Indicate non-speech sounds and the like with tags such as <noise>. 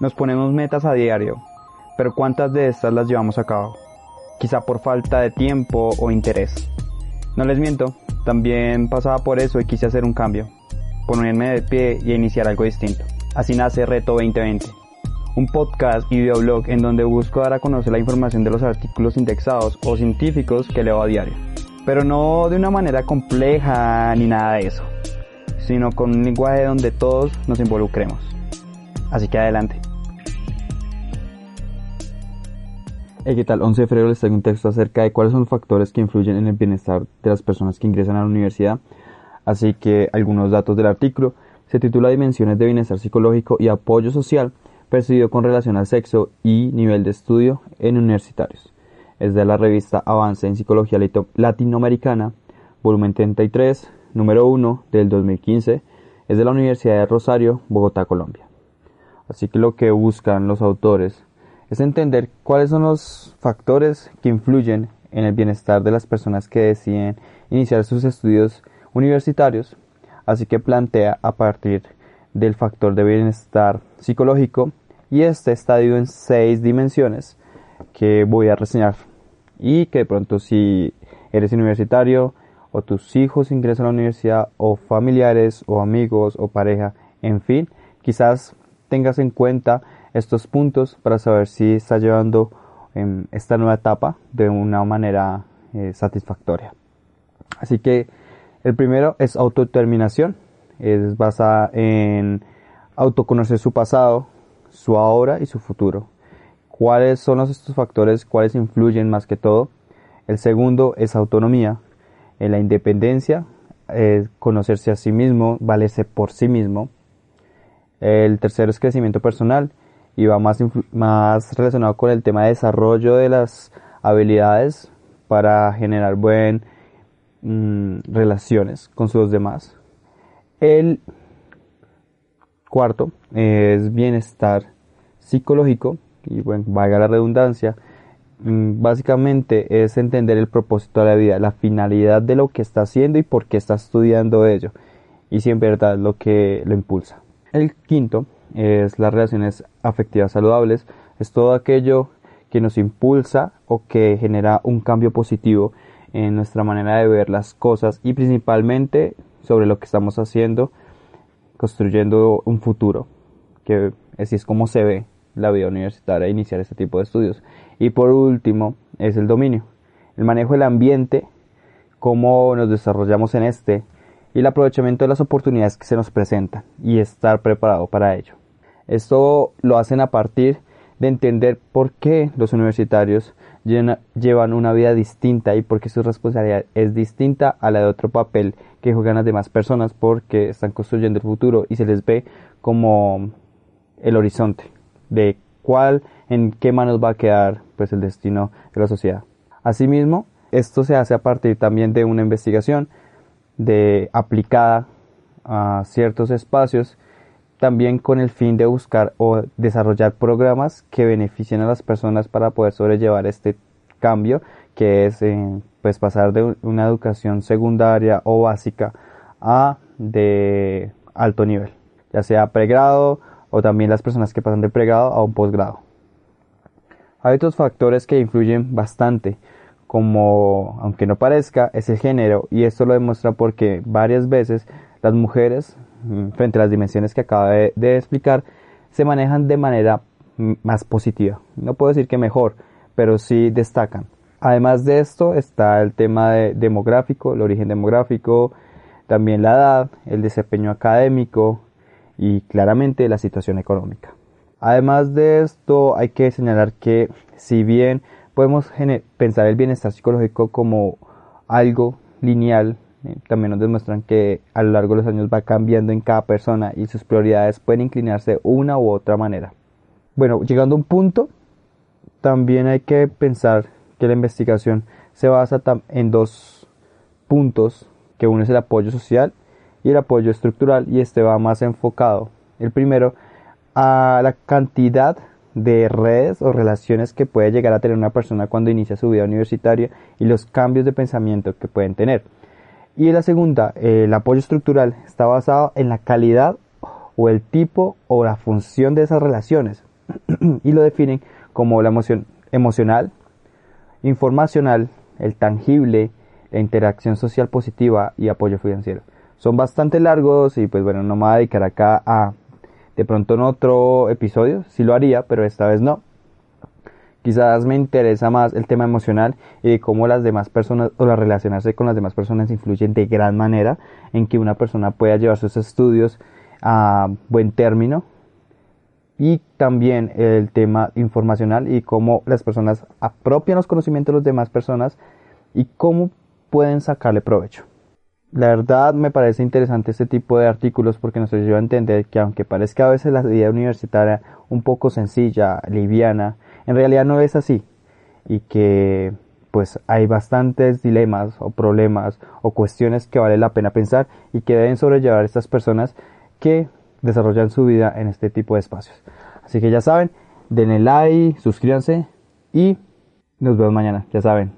Nos ponemos metas a diario, pero ¿cuántas de estas las llevamos a cabo? Quizá por falta de tiempo o interés. No les miento, también pasaba por eso y quise hacer un cambio, ponerme de pie y iniciar algo distinto. Así nace Reto 2020, un podcast y videoblog en donde busco dar a conocer la información de los artículos indexados o científicos que leo a diario. Pero no de una manera compleja ni nada de eso, sino con un lenguaje donde todos nos involucremos. Así que adelante. Hey, ¿qué tal? 11 de febrero les traigo un texto acerca de cuáles son los factores que influyen en el bienestar de las personas que ingresan a la universidad. Así que algunos datos del artículo. Se titula Dimensiones de bienestar psicológico y apoyo social percibido con relación al sexo y nivel de estudio en universitarios. Es de la revista Avance en Psicología Latinoamericana, volumen 33, número 1 del 2015. Es de la Universidad de Rosario, Bogotá, Colombia. Así que lo que buscan los autores es entender cuáles son los factores que influyen en el bienestar de las personas que deciden iniciar sus estudios universitarios, así que plantea a partir del factor de bienestar psicológico y este está dividido en seis dimensiones que voy a reseñar. Y que de pronto si eres universitario o tus hijos ingresan a la universidad o familiares o amigos o pareja, en fin, quizás tengas en cuenta estos puntos para saber si está llevando em, esta nueva etapa de una manera eh, satisfactoria. Así que el primero es autodeterminación, es basada en autoconocer su pasado, su ahora y su futuro. ¿Cuáles son estos factores? ¿Cuáles influyen más que todo? El segundo es autonomía, en la independencia, es conocerse a sí mismo, valerse por sí mismo. El tercero es crecimiento personal y va más, más relacionado con el tema de desarrollo de las habilidades para generar buenas mm, relaciones con sus demás. El cuarto es bienestar psicológico y bueno, valga la redundancia, mm, básicamente es entender el propósito de la vida, la finalidad de lo que está haciendo y por qué está estudiando ello y si en verdad lo que lo impulsa. El quinto es las relaciones afectivas saludables, es todo aquello que nos impulsa o que genera un cambio positivo en nuestra manera de ver las cosas y principalmente sobre lo que estamos haciendo, construyendo un futuro, que así es como se ve la vida universitaria iniciar este tipo de estudios. Y por último es el dominio, el manejo del ambiente, cómo nos desarrollamos en este y el aprovechamiento de las oportunidades que se nos presentan y estar preparado para ello. Esto lo hacen a partir de entender por qué los universitarios llevan una vida distinta y por qué su responsabilidad es distinta a la de otro papel que juegan las demás personas porque están construyendo el futuro y se les ve como el horizonte de cuál, en qué manos va a quedar pues el destino de la sociedad. Asimismo, esto se hace a partir también de una investigación de aplicada a ciertos espacios también con el fin de buscar o desarrollar programas que beneficien a las personas para poder sobrellevar este cambio que es eh, pues pasar de una educación secundaria o básica a de alto nivel ya sea pregrado o también las personas que pasan de pregrado a un posgrado. Hay otros factores que influyen bastante como aunque no parezca es el género y esto lo demuestra porque varias veces las mujeres Mm, frente a las dimensiones que acabo de, explicar, se manejan de manera mm, más positiva. No puedo decir que mejor, pero sí destacan. Además de esto está el tema demográfico, el origen demográfico, también la edad, el desempeño académico y claramente la situación económica. Además de esto hay que señalar que si bien podemos pensar el bienestar psicológico como algo lineal eh, también nos demuestran que a lo largo de los años va cambiando en cada persona y sus prioridades pueden inclinarse una u otra manera. Bueno, llegando a un punto, también hay que pensar que la investigación se basa en dos puntos, que uno es el apoyo social y el apoyo estructural, y este va más enfocado, el primero, a la cantidad de redes o relaciones que puede llegar a tener una persona cuando inicia su vida universitaria y los cambios de pensamiento que pueden tener. Y la segunda, el apoyo estructural está basado en la calidad o el tipo o la función de esas relaciones. <clears throat> y lo definen como la emoción emocional, informacional, el tangible, la interacción social positiva y apoyo financiero. Son bastante largos y pues bueno, no me voy a dedicar acá a de pronto en otro episodio, sí lo haría, pero esta vez no. Quizás me interesa más el tema emocional y cómo las demás personas o la relacionarse con las demás personas influyen de gran manera en que una persona pueda llevar sus estudios a buen término y también el tema informacional y cómo las personas apropian los conocimientos de las demás personas y cómo pueden sacarle provecho. La verdad me parece interesante este tipo de artículos porque nos ayuda a entender que aunque parezca a veces la vida universitaria un poco sencilla, liviana, en realidad no es así y que pues hay bastantes dilemas o problemas o cuestiones que vale la pena pensar y que deben sobrellevar estas personas que desarrollan su vida en este tipo de espacios. Así que ya saben, denle like, suscríbanse y nos vemos mañana, ya saben.